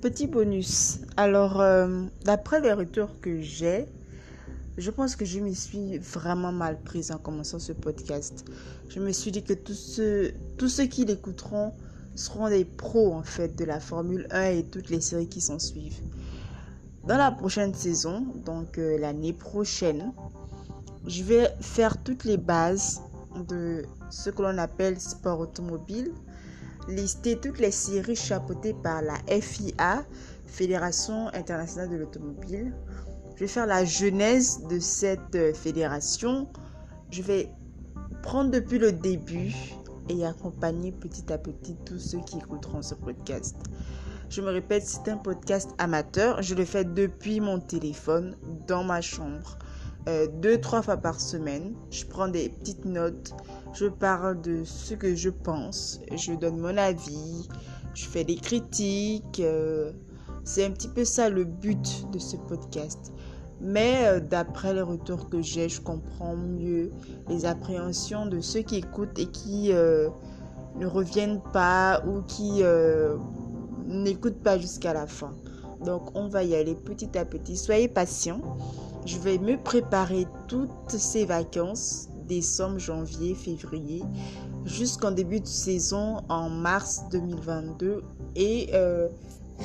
Petit bonus. Alors, euh, d'après les retours que j'ai, je pense que je me suis vraiment mal prise en commençant ce podcast. Je me suis dit que tous ceux, tous ceux qui l'écouteront seront des pros en fait de la Formule 1 et toutes les séries qui s'en suivent. Dans la prochaine saison, donc euh, l'année prochaine, je vais faire toutes les bases de ce que l'on appelle sport automobile, lister toutes les séries chapeautées par la FIA, Fédération internationale de l'automobile. Je vais faire la genèse de cette euh, fédération. Je vais prendre depuis le début et accompagner petit à petit tous ceux qui écouteront ce podcast. Je me répète, c'est un podcast amateur. Je le fais depuis mon téléphone, dans ma chambre, euh, deux, trois fois par semaine. Je prends des petites notes. Je parle de ce que je pense. Je donne mon avis. Je fais des critiques. Euh, c'est un petit peu ça le but de ce podcast. Mais euh, d'après les retours que j'ai, je comprends mieux les appréhensions de ceux qui écoutent et qui ne reviennent pas ou qui n'écoutent pas jusqu'à la fin. Donc on va y aller petit à petit. Soyez patients. Je vais me préparer toutes ces vacances, décembre, janvier, février, jusqu'en début de saison en mars 2022 et euh,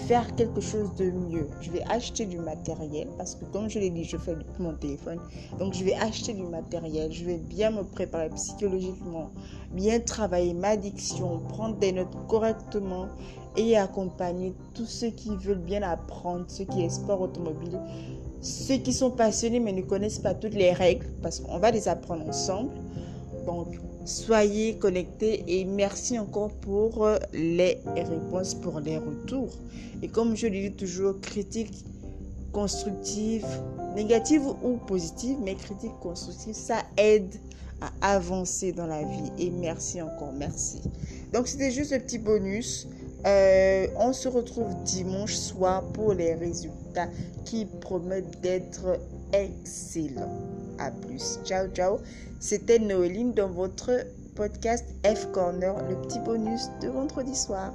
faire quelque chose de mieux. Je vais acheter du matériel parce que comme je l'ai dit, je fais mon téléphone. Donc je vais acheter du matériel. Je vais bien me préparer psychologiquement, bien travailler ma diction, prendre des notes correctement et accompagner tous ceux qui veulent bien apprendre ce qui est sport automobile. Ceux qui sont passionnés mais ne connaissent pas toutes les règles parce qu'on va les apprendre ensemble. Donc, soyez connectés et merci encore pour euh, les réponses, pour les retours. Et comme je le dis toujours, critique constructive, négative ou positive, mais critique constructive, ça aide à avancer dans la vie. Et merci encore, merci. Donc, c'était juste un petit bonus. Euh, on se retrouve dimanche soir pour les résultats qui promettent d'être excellents. À plus. Ciao, ciao. C'était Noéline dans votre podcast F Corner, le petit bonus de vendredi soir.